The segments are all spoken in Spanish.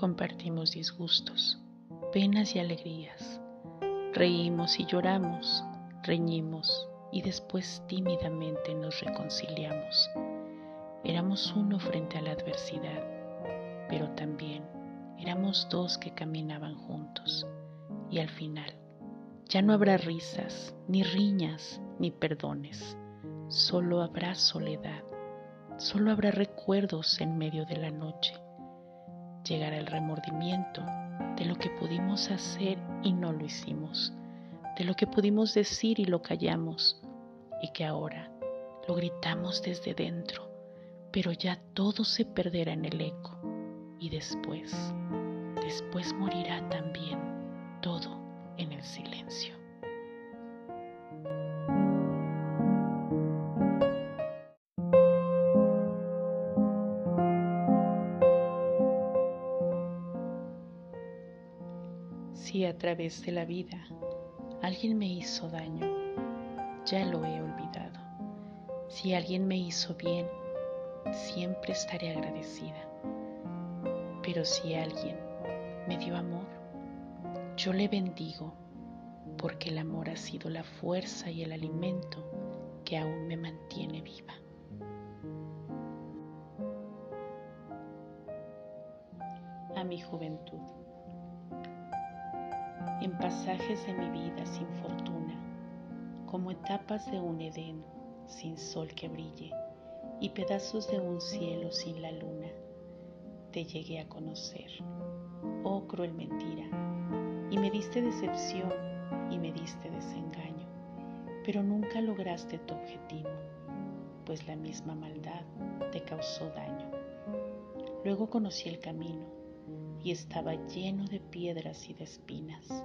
Compartimos disgustos, penas y alegrías. Reímos y lloramos, reñimos y después tímidamente nos reconciliamos. Éramos uno frente a la adversidad, pero también éramos dos que caminaban juntos. Y al final, ya no habrá risas, ni riñas, ni perdones. Solo habrá soledad, solo habrá recuerdos en medio de la noche. Llegará el remordimiento de lo que pudimos hacer y no lo hicimos, de lo que pudimos decir y lo callamos, y que ahora lo gritamos desde dentro, pero ya todo se perderá en el eco, y después, después morirá también todo en el silencio. Través de la vida alguien me hizo daño, ya lo he olvidado. Si alguien me hizo bien, siempre estaré agradecida. Pero si alguien me dio amor, yo le bendigo porque el amor ha sido la fuerza y el alimento que aún me mantiene viva. A mi juventud en pasajes de mi vida sin fortuna, como etapas de un Edén sin sol que brille y pedazos de un cielo sin la luna, te llegué a conocer, oh cruel mentira, y me diste decepción y me diste desengaño, pero nunca lograste tu objetivo, pues la misma maldad te causó daño. Luego conocí el camino y estaba lleno de piedras y de espinas.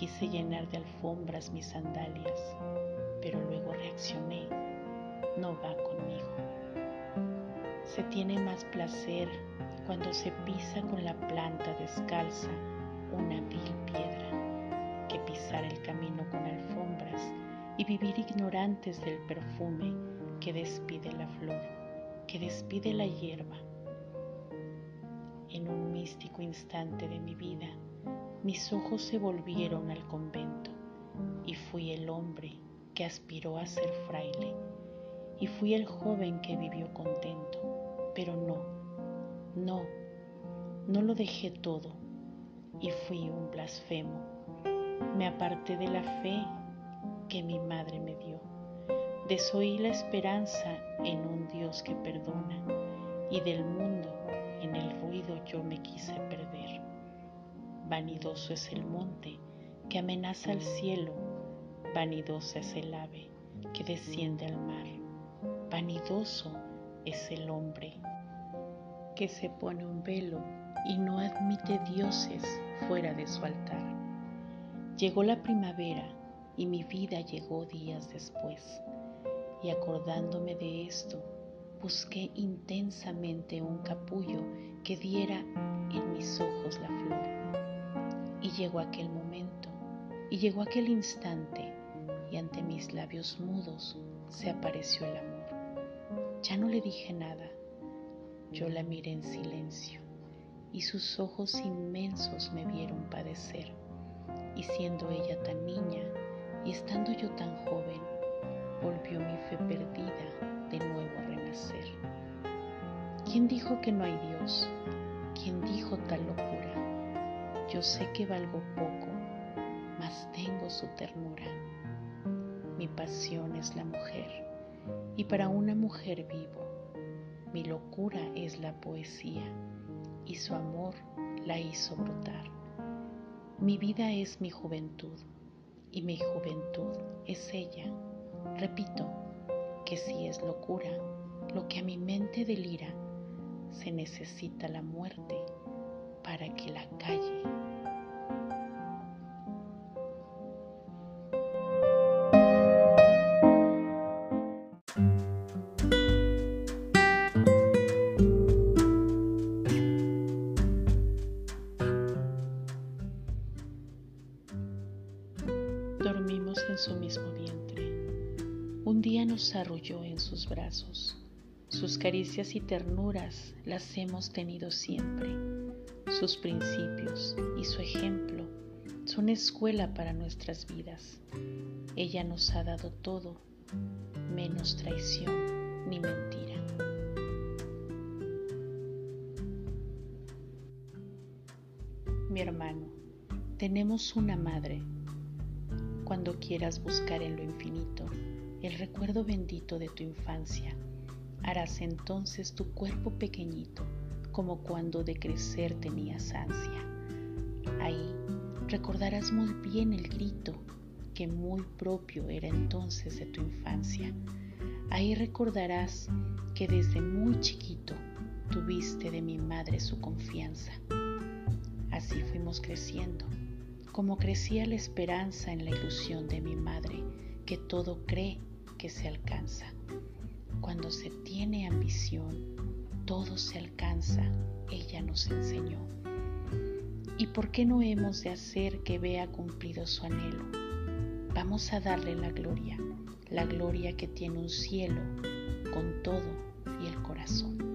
Quise llenar de alfombras mis sandalias, pero luego reaccioné. No va conmigo. Se tiene más placer cuando se pisa con la planta descalza una vil piedra que pisar el camino con alfombras y vivir ignorantes del perfume que despide la flor, que despide la hierba en un místico instante de mi vida, mis ojos se volvieron al convento y fui el hombre que aspiró a ser fraile y fui el joven que vivió contento, pero no, no, no lo dejé todo y fui un blasfemo. Me aparté de la fe que mi madre me dio, desoí la esperanza en un Dios que perdona y del mundo en el ruido yo me quise perder. Vanidoso es el monte que amenaza al cielo, vanidosa es el ave que desciende al mar, vanidoso es el hombre que se pone un velo y no admite dioses fuera de su altar. Llegó la primavera y mi vida llegó días después, y acordándome de esto, busqué intensamente un capullo que diera en mis ojos la flor. Y llegó aquel momento, y llegó aquel instante, y ante mis labios mudos se apareció el amor. Ya no le dije nada, yo la miré en silencio, y sus ojos inmensos me vieron padecer. Y siendo ella tan niña, y estando yo tan joven, volvió mi fe perdida de nuevo a renacer. ¿Quién dijo que no hay Dios? ¿Quién dijo tal locura? Yo sé que valgo poco, mas tengo su ternura. Mi pasión es la mujer, y para una mujer vivo. Mi locura es la poesía, y su amor la hizo brotar. Mi vida es mi juventud, y mi juventud es ella. Repito, que si es locura, lo que a mi mente delira, se necesita la muerte para que la calle caricias y ternuras las hemos tenido siempre. sus principios y su ejemplo son escuela para nuestras vidas. Ella nos ha dado todo, menos traición ni mentira. Mi hermano, tenemos una madre. Cuando quieras buscar en lo infinito el recuerdo bendito de tu infancia, harás entonces tu cuerpo pequeñito como cuando de crecer tenías ansia. Ahí recordarás muy bien el grito que muy propio era entonces de tu infancia. Ahí recordarás que desde muy chiquito tuviste de mi madre su confianza. Así fuimos creciendo, como crecía la esperanza en la ilusión de mi madre, que todo cree que se alcanza. Cuando se tiene ambición, todo se alcanza, ella nos enseñó. ¿Y por qué no hemos de hacer que vea cumplido su anhelo? Vamos a darle la gloria, la gloria que tiene un cielo con todo y el corazón.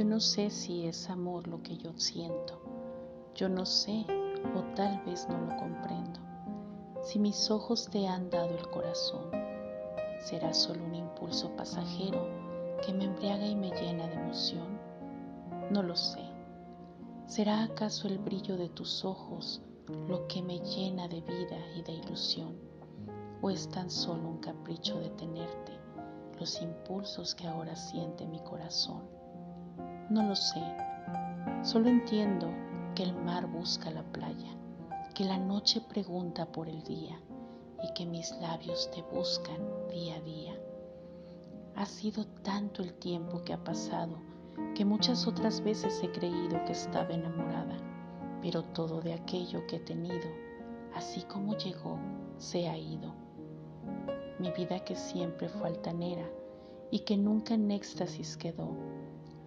Yo no sé si es amor lo que yo siento. Yo no sé o tal vez no lo comprendo. Si mis ojos te han dado el corazón, será solo un impulso pasajero que me embriaga y me llena de emoción. No lo sé. ¿Será acaso el brillo de tus ojos lo que me llena de vida y de ilusión? ¿O es tan solo un capricho de tenerte, los impulsos que ahora siente mi corazón? No lo sé. Solo entiendo que el mar busca la playa que la noche pregunta por el día y que mis labios te buscan día a día. Ha sido tanto el tiempo que ha pasado que muchas otras veces he creído que estaba enamorada, pero todo de aquello que he tenido, así como llegó, se ha ido. Mi vida que siempre fue altanera y que nunca en éxtasis quedó,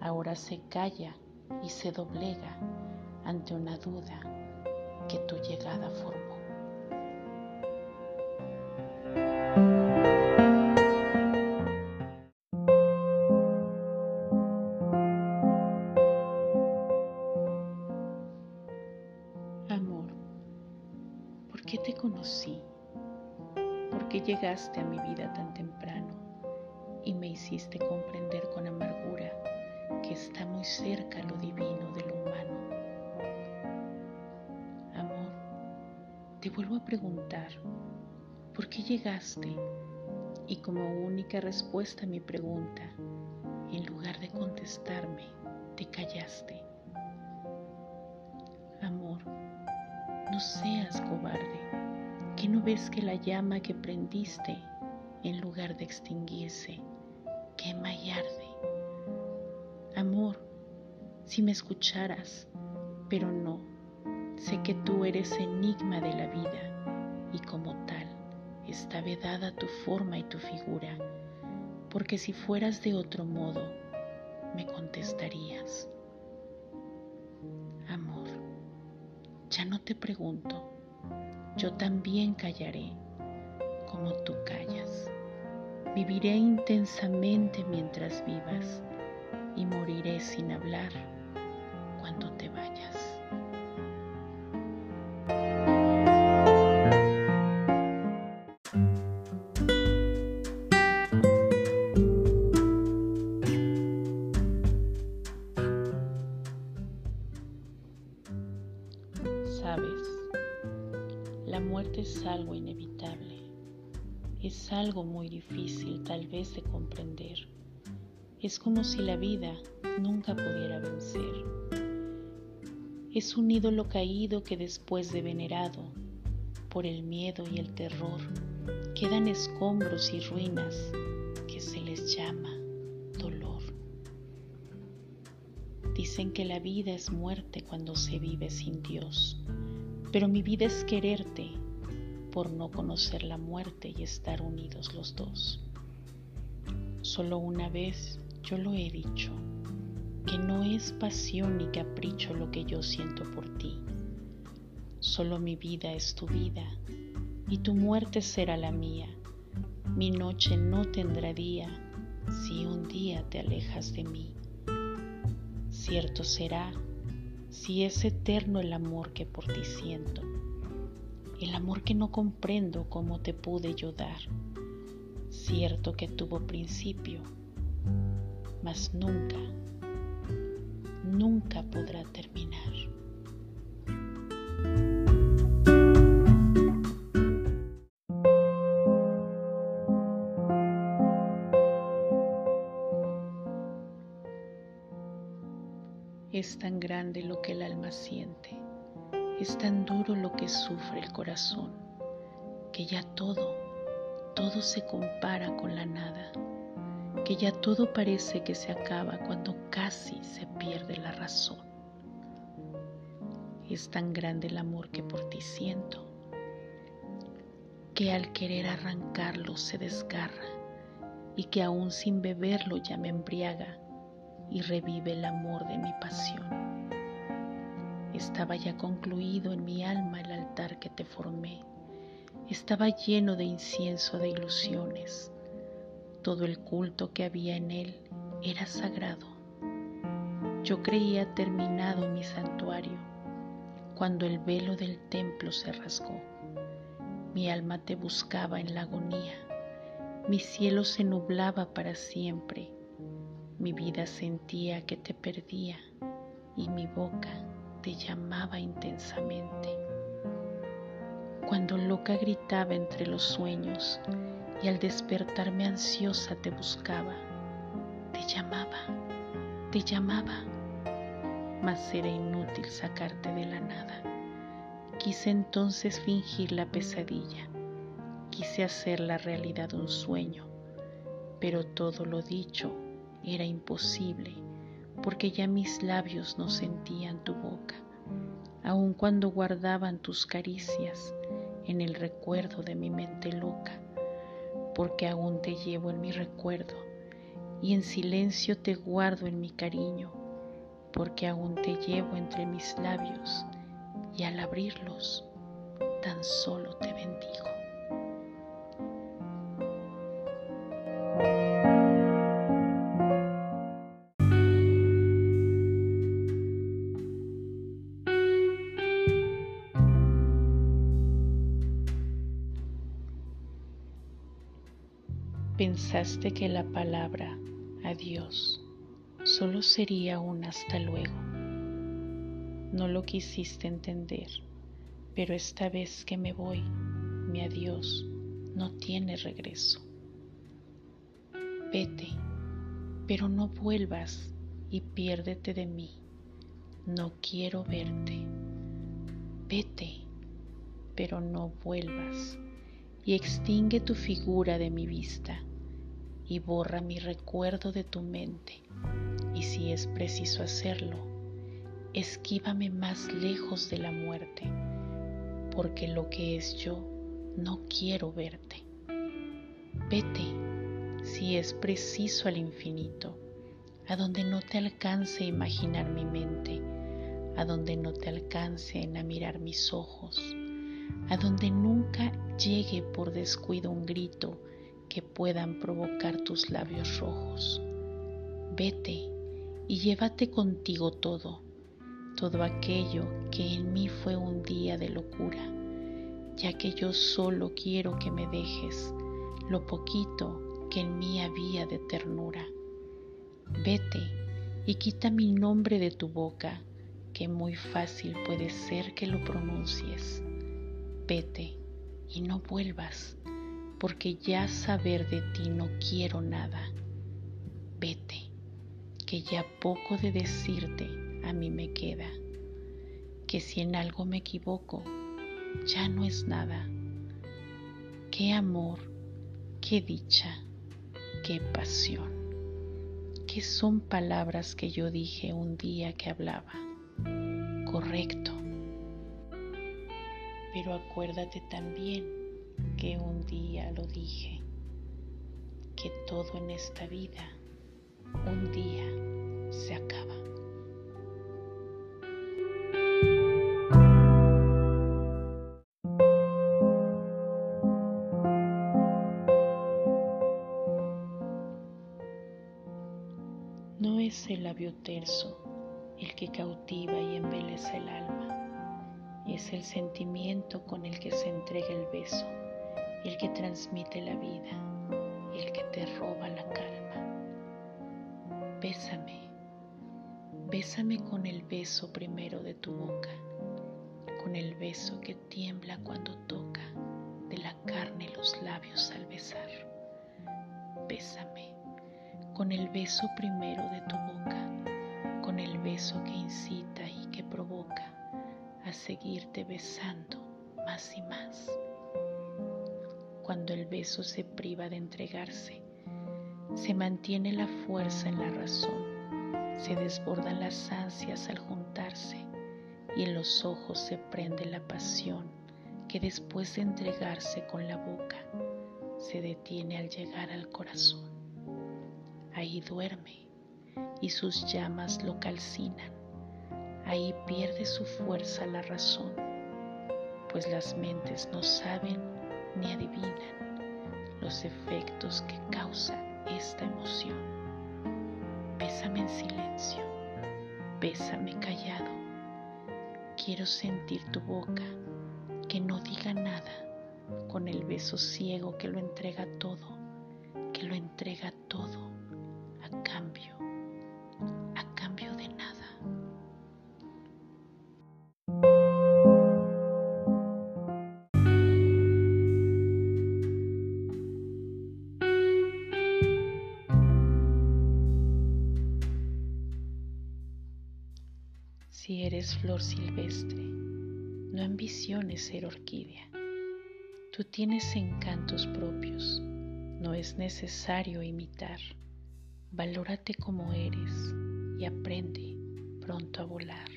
ahora se calla y se doblega ante una duda que tu llegada formó. Amor, ¿por qué te conocí? ¿Por qué llegaste a mi vida tan temprano y me hiciste comprender con amargura que está muy cerca lo divino de lo Te vuelvo a preguntar, ¿por qué llegaste? Y como única respuesta a mi pregunta, en lugar de contestarme, te callaste. Amor, no seas cobarde, que no ves que la llama que prendiste, en lugar de extinguirse, quema y arde. Si me escucharas, pero no Sé que tú eres enigma de la vida y como tal está vedada tu forma y tu figura, porque si fueras de otro modo, me contestarías. Amor, ya no te pregunto, yo también callaré como tú callas. Viviré intensamente mientras vivas y moriré sin hablar es algo muy difícil tal vez de comprender. Es como si la vida nunca pudiera vencer. Es un ídolo caído que después de venerado por el miedo y el terror quedan escombros y ruinas que se les llama dolor. Dicen que la vida es muerte cuando se vive sin Dios pero mi vida es quererte por no conocer la muerte y estar unidos los dos. Solo una vez yo lo he dicho, que no es pasión ni capricho lo que yo siento por ti. Solo mi vida es tu vida y tu muerte será la mía. Mi noche no tendrá día si un día te alejas de mí. Cierto será si es eterno el amor que por ti siento, el amor que no comprendo cómo te pude yo dar. Cierto que tuvo principio, mas nunca, nunca podrá terminar. Es tan grande lo que el alma siente, es tan duro lo que sufre el corazón, que ya todo, todo se compara con la nada, que ya todo parece que se acaba cuando casi se pierde la razón. Es tan grande el amor que por ti siento, que al querer arrancarlo se desgarra y que aún sin beberlo ya me embriaga y revive el amor de mi pasión. Estaba ya concluido en mi alma el altar que te formé. Estaba lleno de incienso de ilusiones. Todo el culto que había en él era sagrado. Yo creía terminado mi santuario cuando el velo del templo se rasgó. Mi alma te buscaba en la agonía. Mi cielo se nublaba para siempre mi vida sentía que te perdía y mi boca te llamaba intensamente. Cuando loca gritaba entre los sueños y al despertarme ansiosa te buscaba, te llamaba, te llamaba, mas era inútil sacarte de la nada. Quise entonces fingir la pesadilla, quise hacer la realidad un sueño, pero todo lo dicho era imposible, porque ya mis labios no sentían tu boca, aun cuando guardaban tus caricias en el recuerdo de mi mente loca, porque aún te llevo en mi recuerdo y en silencio te guardo en mi cariño, porque aún te llevo entre mis labios y al abrirlos tan solo te bendigo. Pensaste que la palabra adiós solo sería un hasta luego. No lo quisiste entender, pero esta vez que me voy, mi adiós no tiene regreso. Vete, pero no vuelvas y piérdete de mí. No quiero verte. Vete, pero no vuelvas y extingue tu figura de mi vista y borra mi recuerdo de tu mente. Y si es preciso hacerlo, esquívame más lejos de la muerte, porque lo que es yo, no quiero verte. Vete, si es preciso al infinito, a donde no te alcance imaginar mi mente, a donde no te alcance a mirar mis ojos, a donde nunca llegue por descuido un grito que puedan provocar tus labios rojos. Vete y llévate contigo todo, todo aquello que en mí fue un día de locura, ya que yo solo quiero que me dejes lo poquito que en mí había de ternura. Vete y quita mi nombre de tu boca, que muy fácil puede ser que lo pronuncies. Vete y no vuelvas porque ya saber de ti no quiero nada. Vete, que ya poco de decirte a mí me queda, que si en algo me equivoco, ya no es nada. Qué amor, qué dicha, qué pasión, qué son palabras que yo dije un día que hablaba. Correcto. Pero acuérdate también que un día lo dije, que todo en esta vida un día se acaba. No es el labio terso el que cautiva y embelece el alma es el sentimiento con el que se entrega el beso, el que transmite la vida, el que te roba la calma. Bésame, bésame con el beso primero de tu boca, con el beso que tiembla cuando toca de la carne los labios al besar. Bésame con el beso primero de tu boca, con el beso que incita y que provoca a seguirte besando más y más. Cuando el beso se priva de entregarse, se mantiene la fuerza en la razón, se desbordan las ansias al juntarse y en los ojos se prende la pasión que después de entregarse con la boca se detiene al llegar al corazón ahí duerme y sus llamas lo calcinan. Ahí pierde su fuerza la razón, pues las mentes no saben ni adivinan los efectos que causa esta emoción. Bésame en silencio, bésame callado. Quiero sentir tu boca que no diga nada con el beso ciego que lo entrega todo, que lo entrega todo cambio, Eres flor silvestre, no ambiciones ser orquídea. Tú tienes encantos propios, no es necesario imitar. Valórate como eres y aprende pronto a volar.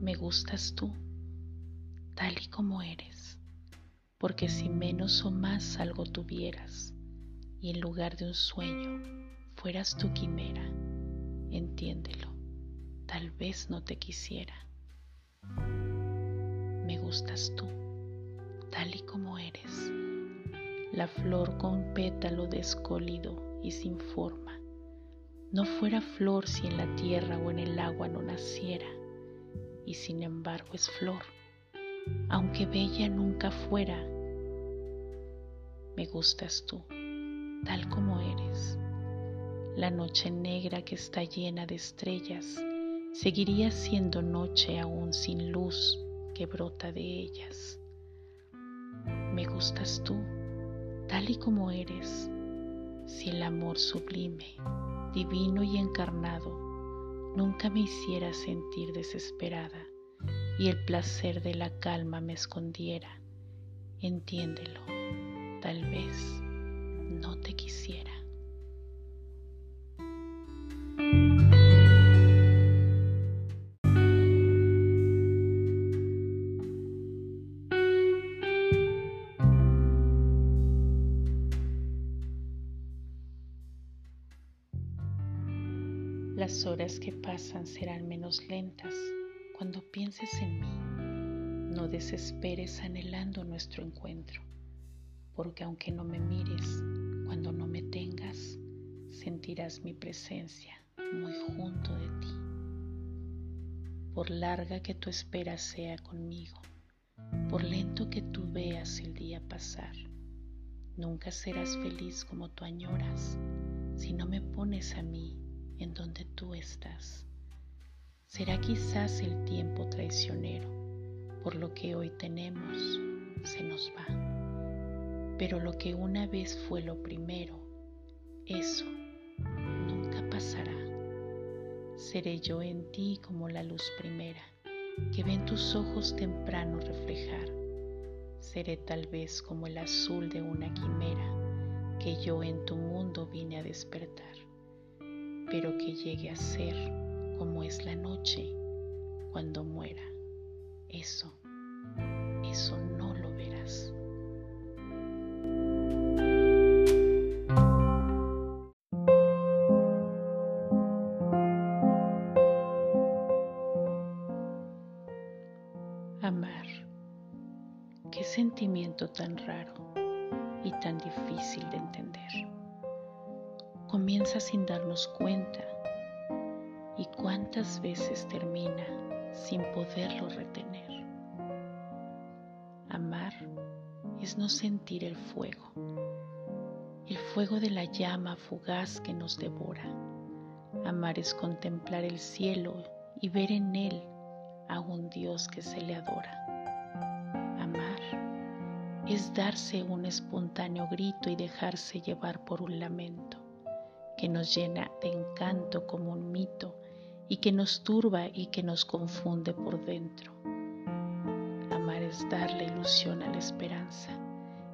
Me gustas tú, tal y como eres, porque si menos o más algo tuvieras y en lugar de un sueño fueras tu quimera, entiéndelo, tal vez no te quisiera. Me gustas tú, tal y como eres la flor con pétalo descolido y sin forma. No fuera flor si en la tierra o en el agua no naciera, y sin embargo es flor, aunque bella nunca fuera. Me gustas tú, tal como eres. La noche negra que está llena de estrellas seguiría siendo noche aún sin luz que brota de ellas. Me gustas tú tal y como eres, si el amor sublime, divino y encarnado nunca me hiciera sentir desesperada y el placer de la calma me escondiera, entiéndelo, tal vez no te quisiera. Horas que pasan serán menos lentas cuando pienses en mí. No desesperes anhelando nuestro encuentro, porque aunque no me mires, cuando no me tengas, sentirás mi presencia muy junto de ti. Por larga que tu espera sea conmigo, por lento que tú veas el día pasar, nunca serás feliz como tú añoras si no me pones a mí en donde tú estás. Será quizás el tiempo traicionero, por lo que hoy tenemos se nos va. Pero lo que una vez fue lo primero, eso nunca pasará. Seré yo en ti como la luz primera, que ven tus ojos temprano reflejar. Seré tal vez como el azul de una quimera, que yo en tu mundo vine a despertar pero que llegue a ser como es la noche cuando muera. Eso, eso no lo verás. Fuego de la llama fugaz que nos devora. Amar es contemplar el cielo y ver en él a un Dios que se le adora. Amar es darse un espontáneo grito y dejarse llevar por un lamento que nos llena de encanto como un mito y que nos turba y que nos confunde por dentro. Amar es dar la ilusión a la esperanza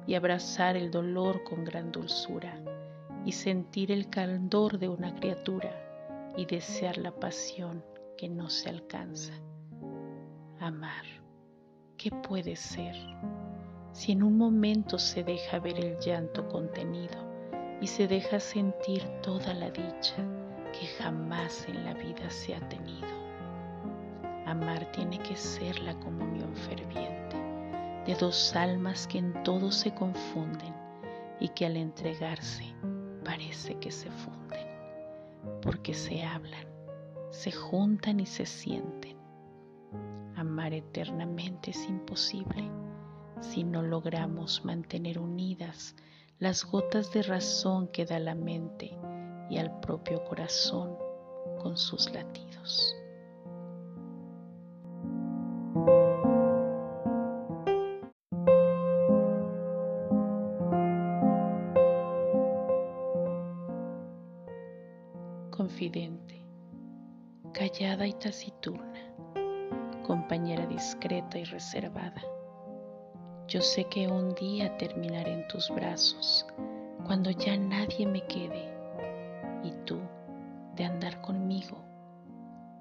y abrazar el dolor con gran dulzura y sentir el candor de una criatura y desear la pasión que no se alcanza. Amar, ¿qué puede ser? Si en un momento se deja ver el llanto contenido y se deja sentir toda la dicha que jamás en la vida se ha tenido. Amar tiene que ser la comunión ferviente de dos almas que en todo se confunden y que al entregarse parece que se funden, porque se hablan, se juntan y se sienten. Amar eternamente es imposible si no logramos mantener unidas las gotas de razón que da la mente y al propio corazón con sus latidos. Confidente, callada y taciturna, compañera discreta y reservada. Yo sé que un día terminaré en tus brazos, cuando ya nadie me quede y tú de andar conmigo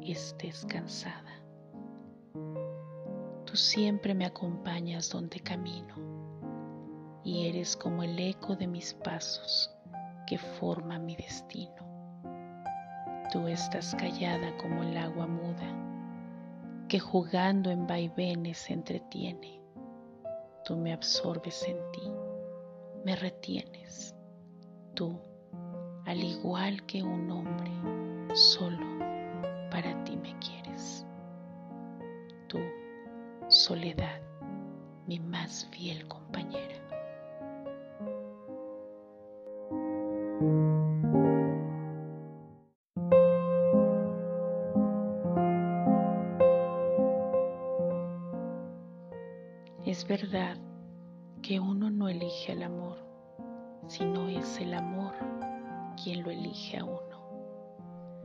estés cansada. Tú siempre me acompañas donde camino y eres como el eco de mis pasos que forma mi destino. Tú estás callada como el agua muda que jugando en vaivenes se entretiene. Tú me absorbes en ti, me retienes. Tú al igual que un hombre, solo para ti me quieres. Tú, soledad, mi más fiel compañera. Verdad que uno no elige el amor, sino es el amor quien lo elige a uno.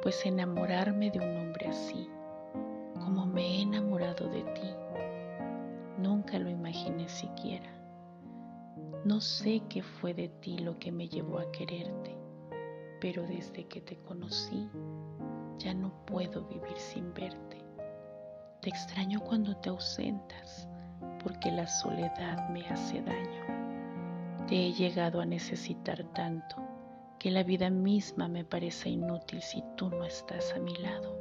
Pues enamorarme de un hombre así, como me he enamorado de ti, nunca lo imaginé siquiera. No sé qué fue de ti lo que me llevó a quererte, pero desde que te conocí ya no puedo vivir sin verte. Te extraño cuando te ausentas, porque la soledad me hace daño. Te he llegado a necesitar tanto que la vida misma me parece inútil si tú no estás a mi lado.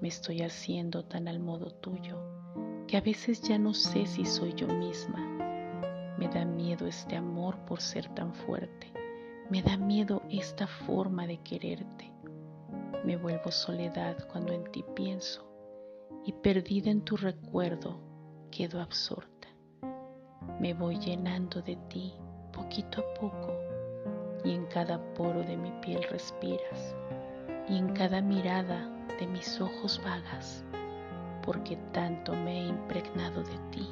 Me estoy haciendo tan al modo tuyo que a veces ya no sé si soy yo misma. Me da miedo este amor por ser tan fuerte. Me da miedo esta forma de quererte. Me vuelvo soledad cuando en ti pienso y perdida en tu recuerdo quedo absorta. Me voy llenando de ti poquito a poco y en cada poro de mi piel respiras, y en cada mirada de mis ojos vagas, porque tanto me he impregnado de ti,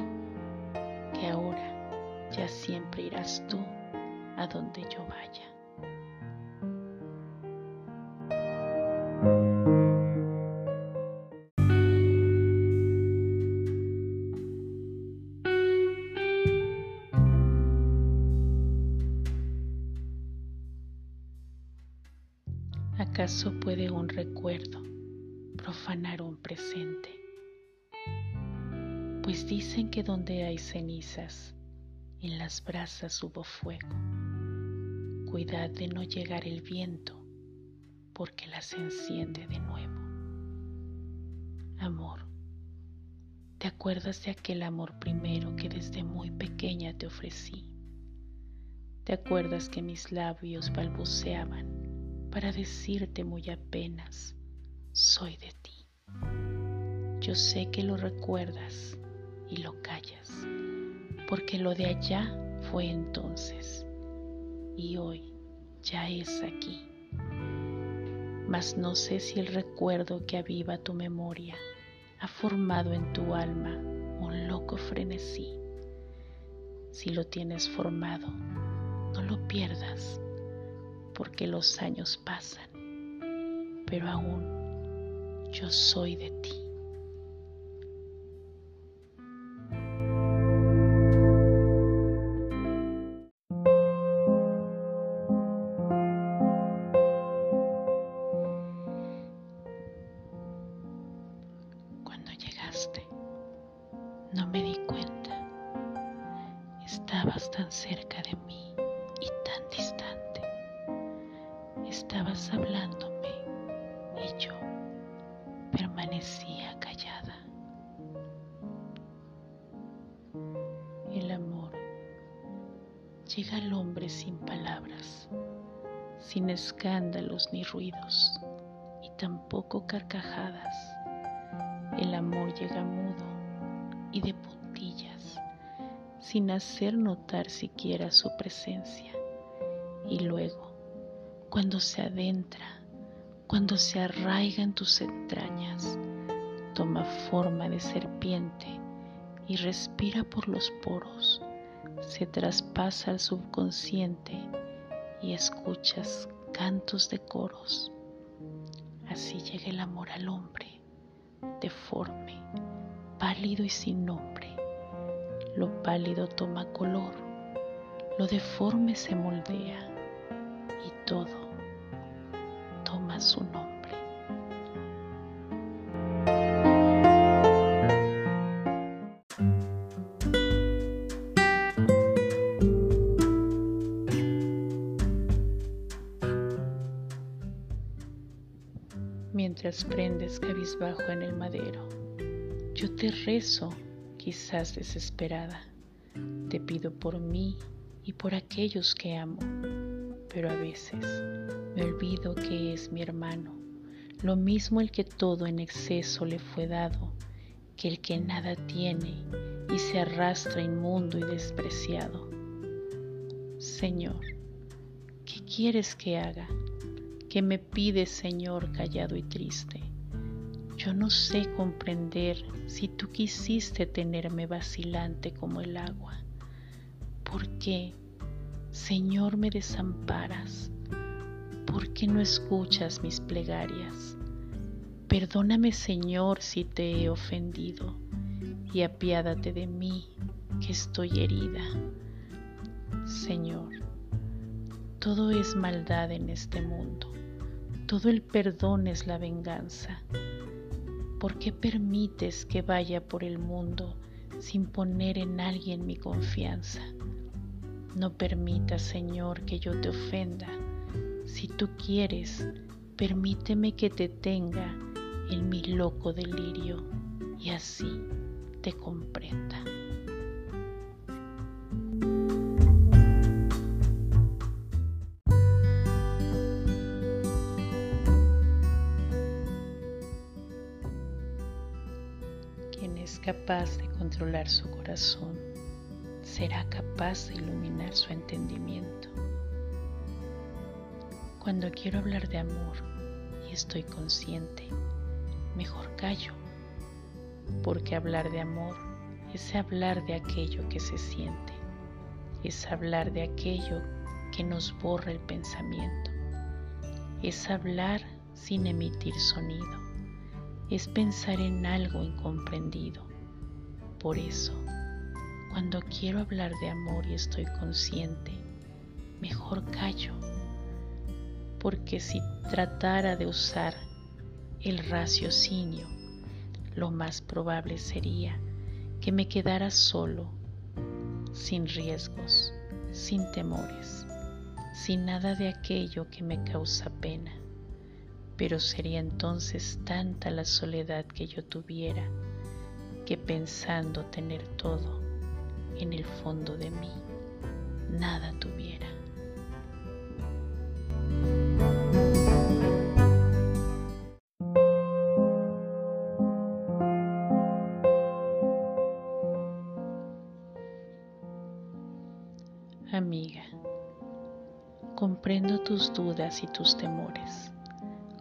que ahora ya siempre irás tú a donde yo vaya. ¿Acaso puede un recuerdo profanar un presente? Pues dicen que donde hay cenizas, en las brasas hubo fuego. Cuidad de no llegar el viento, porque las enciende de nuevo. Amor, ¿te acuerdas de aquel amor primero que desde muy pequeña te ofrecí? ¿Te acuerdas que mis labios balbuceaban para decirte muy apenas, soy de ti? Yo sé que lo recuerdas y lo callas, porque lo de allá fue entonces y hoy ya es aquí. Mas no sé si el recuerdo que aviva tu memoria ha formado en tu alma un loco frenesí. Si lo tienes formado, no lo pierdas, porque los años pasan, pero aún yo soy de ti. El amor llega mudo y de puntillas, sin hacer notar siquiera su presencia. Y luego, cuando se adentra, cuando se arraiga en tus entrañas, toma forma de serpiente y respira por los poros, se traspasa al subconsciente y escuchas cantos de coros. Así llega el amor al hombre, deforme, pálido y sin nombre. Lo pálido toma color, lo deforme se moldea y todo toma su nombre. Prendes cabizbajo en el madero, yo te rezo, quizás desesperada. Te pido por mí y por aquellos que amo, pero a veces me olvido que es mi hermano, lo mismo el que todo en exceso le fue dado, que el que nada tiene y se arrastra inmundo y despreciado. Señor, ¿qué quieres que haga? ¿Qué me pides, Señor, callado y triste? Yo no sé comprender si tú quisiste tenerme vacilante como el agua. ¿Por qué, Señor, me desamparas? ¿Por qué no escuchas mis plegarias? Perdóname, Señor, si te he ofendido, y apiádate de mí, que estoy herida. Señor, todo es maldad en este mundo, todo el perdón es la venganza. ¿Por qué permites que vaya por el mundo sin poner en alguien mi confianza? No permitas, Señor, que yo te ofenda. Si tú quieres, permíteme que te tenga en mi loco delirio y así te comprenda. Capaz de controlar su corazón será capaz de iluminar su entendimiento. Cuando quiero hablar de amor y estoy consciente, mejor callo, porque hablar de amor es hablar de aquello que se siente, es hablar de aquello que nos borra el pensamiento, es hablar sin emitir sonido, es pensar en algo incomprendido. Por eso, cuando quiero hablar de amor y estoy consciente, mejor callo, porque si tratara de usar el raciocinio, lo más probable sería que me quedara solo, sin riesgos, sin temores, sin nada de aquello que me causa pena. Pero sería entonces tanta la soledad que yo tuviera que pensando tener todo, en el fondo de mí nada tuviera. Amiga, comprendo tus dudas y tus temores.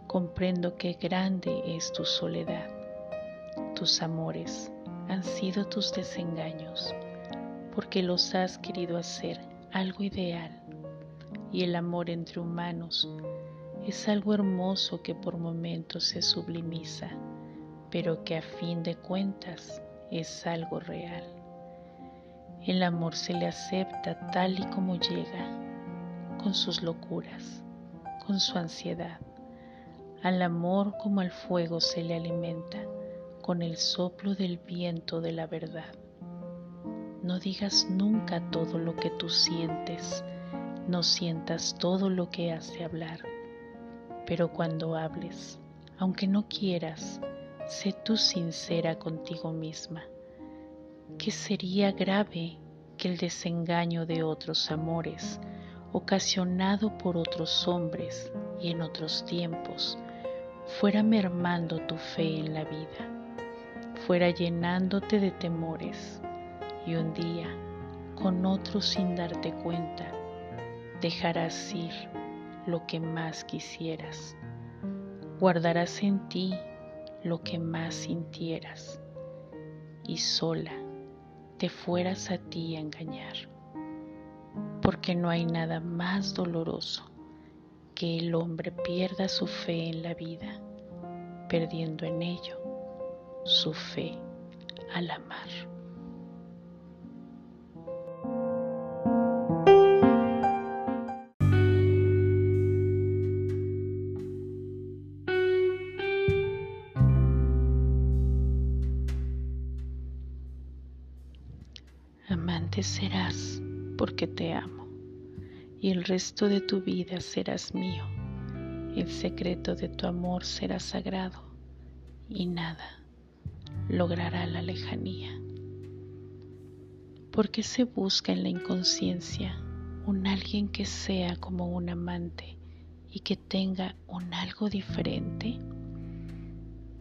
Comprendo que grande es tu soledad, tus amores, han sido tus desengaños, porque los has querido hacer algo ideal. Y el amor entre humanos es algo hermoso que por momentos se sublimiza, pero que a fin de cuentas es algo real. El amor se le acepta tal y como llega, con sus locuras, con su ansiedad. Al amor como al fuego se le alimenta, con el soplo del viento de la verdad. No digas nunca todo lo que tú sientes, no sientas todo lo que hace hablar, pero cuando hables, aunque no quieras, sé tú sincera contigo misma, que sería grave que el desengaño de otros amores, ocasionado por otros hombres y en otros tiempos, fuera mermando tu fe en la vida, fuera llenándote de temores y un día, con otro sin darte cuenta, dejarás ir lo que más quisieras, guardarás en ti lo que más sintieras y sola te fueras a ti a engañar, porque no hay nada más doloroso que el hombre pierda su fe en la vida, perdiendo en ello su fe al amar. Amante serás porque te amo y el resto de tu vida serás mío. El secreto de tu amor será sagrado y nada logrará la lejanía. Porque se busca en la inconsciencia un alguien que sea como un amante y que tenga un algo diferente?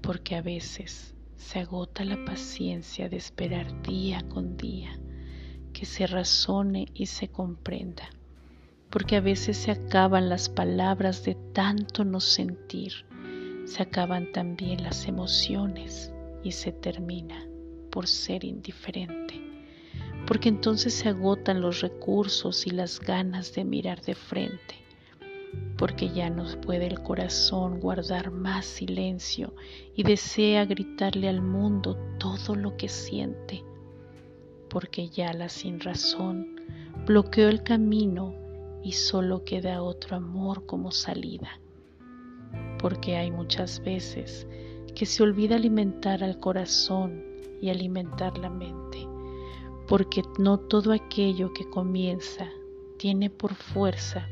Porque a veces se agota la paciencia de esperar día con día que se razone y se comprenda, porque a veces se acaban las palabras de tanto no sentir, se acaban también las emociones y se termina por ser indiferente, porque entonces se agotan los recursos y las ganas de mirar de frente, porque ya no puede el corazón guardar más silencio y desea gritarle al mundo todo lo que siente. Porque ya la sin razón bloqueó el camino y solo queda otro amor como salida. Porque hay muchas veces que se olvida alimentar al corazón y alimentar la mente, porque no todo aquello que comienza tiene por fuerza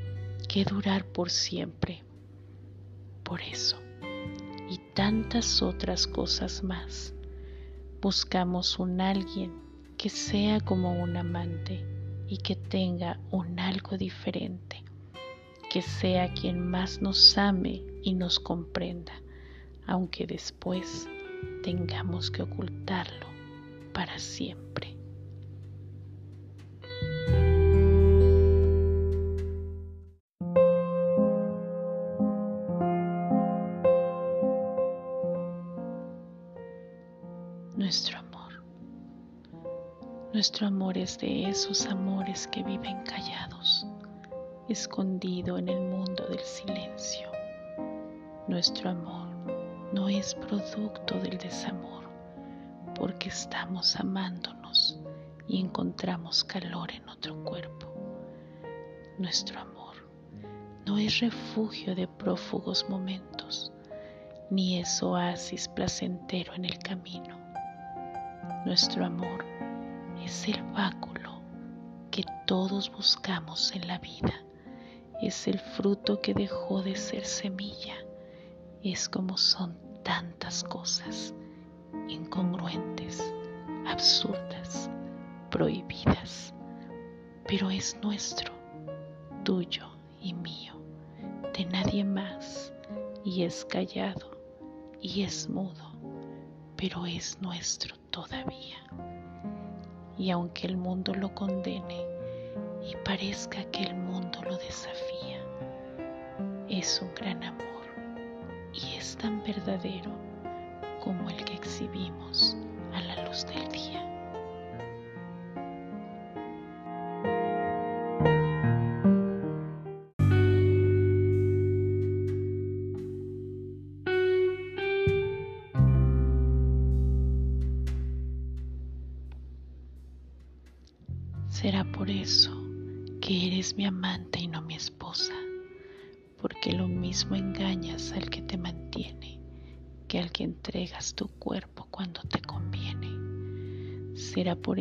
que durar por siempre. Por eso, y tantas otras cosas más, buscamos un alguien que sea como un amante y que tenga un algo diferente, que sea quien más nos ame y nos comprenda, aunque después tengamos que ocultarlo para siempre. Nuestro nuestro amor es de esos amores que viven callados, escondido en el mundo del silencio. Nuestro amor no es producto del desamor, porque estamos amándonos y encontramos calor en otro cuerpo. Nuestro amor no es refugio de prófugos momentos, ni es oasis placentero en el camino. Nuestro amor es el báculo que todos buscamos en la vida. Es el fruto que dejó de ser semilla. Es como son tantas cosas incongruentes, absurdas, prohibidas. Pero es nuestro, tuyo y mío, de nadie más. Y es callado y es mudo, pero es nuestro todavía y aunque el mundo lo condene y parezca que el mundo lo desafía, es un gran amor tan verdadero como el que exhibimos a la luz del día.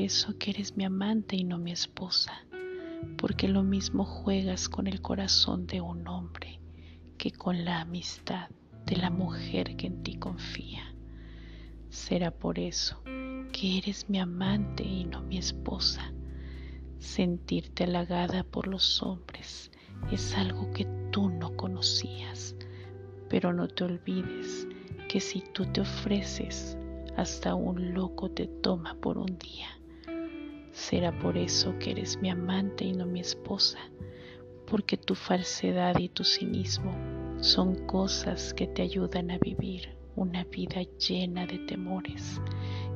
Eso que eres mi amante y no mi esposa, porque lo mismo juegas con el corazón de un hombre que con la amistad de la mujer que en ti confía. Será por eso que eres mi amante y no mi esposa, Sentirte halagada por los hombres es algo que tú no conocías, pero no te olvides que si tú te ofreces, hasta un loco te toma por un día. Será por eso que eres mi amante y no mi esposa, porque tu falsedad y tu cinismo son cosas que te ayudan a vivir una vida llena de temores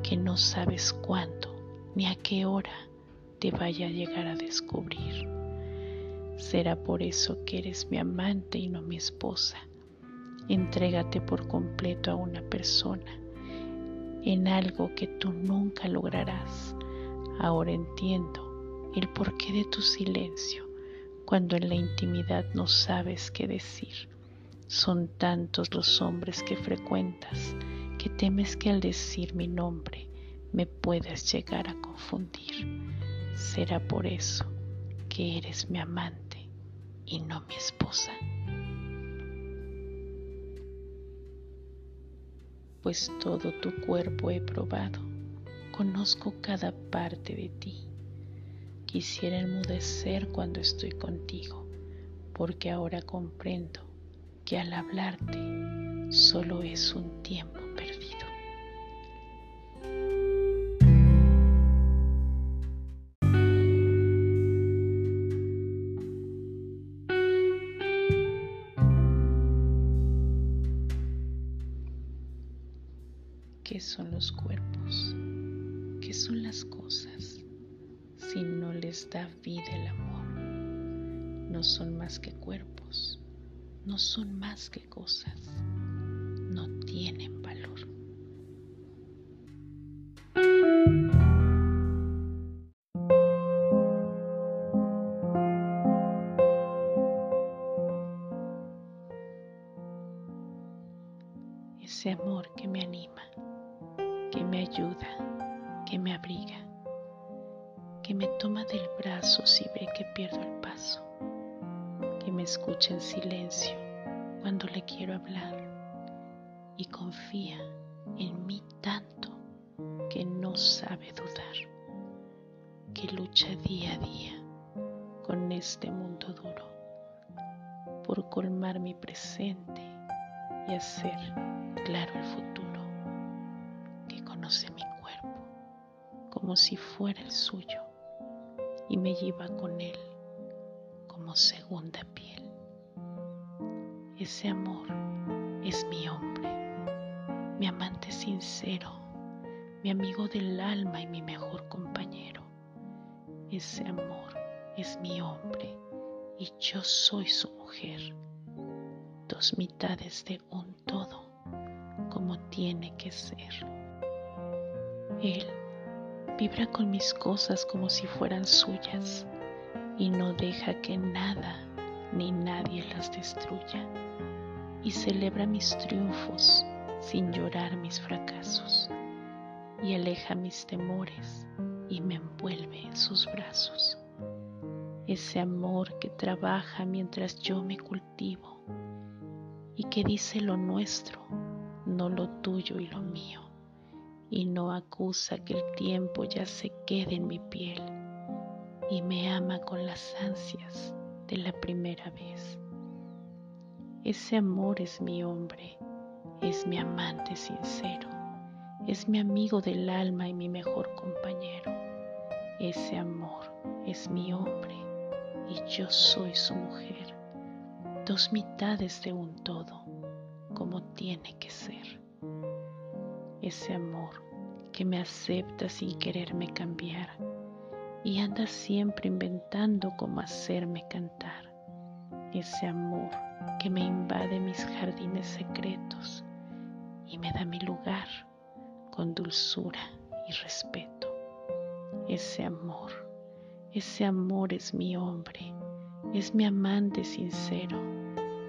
que no sabes cuándo ni a qué hora te vaya a llegar a descubrir. Será por eso que eres mi amante y no mi esposa. Entrégate por completo a una persona en algo que tú nunca lograrás. Ahora entiendo el porqué de tu silencio cuando en la intimidad no sabes qué decir. Son tantos los hombres que frecuentas que temes que al decir mi nombre me puedas llegar a confundir. Será por eso que eres mi amante y no mi esposa. Pues todo tu cuerpo he probado, conozco cada parte de ti. Quisiera enmudecer cuando estoy contigo, porque ahora comprendo que al hablarte solo es un tiempo silencio cuando le quiero hablar y confía en mí tanto que no sabe dudar, que lucha día a día con este mundo duro por colmar mi presente y hacer claro el futuro conoce mi cuerpo como si fuera el suyo y me lleva con él como segunda piel. Ese amor es mi hombre, mi amante sincero, mi amigo del alma y mi mejor compañero. Ese amor es mi hombre y yo soy su mujer, dos mitades de un todo como tiene que ser. Él vibra con mis cosas como si fueran suyas y no deja que nada ni nadie las destruya y celebra mis triunfos sin llorar mis fracasos y aleja mis temores y me envuelve en sus brazos. Ese amor que trabaja mientras yo me cultivo y que dice lo nuestro, no lo tuyo y lo mío y no acusa que el tiempo ya se quede en mi piel y me ama con las ansias de la primera vez. Ese amor es mi hombre, es mi amante sincero, es mi amigo del alma y mi mejor compañero. Ese amor es mi hombre y yo soy su mujer, dos mitades de un todo, como tiene que ser. Ese amor que me acepta sin quererme cambiar y anda siempre inventando cómo hacerme cantar. Ese amor que me invade mis jardines secretos y me da mi lugar con dulzura y respeto. Ese amor, ese amor es mi hombre, es mi amante sincero,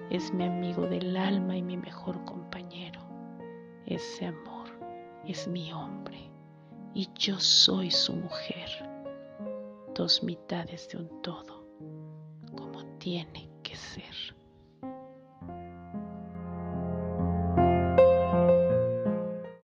es mi amigo del alma y mi mejor compañero. Ese amor es mi hombre y yo soy su mujer, dos mitades de un todo, como tiene que ser.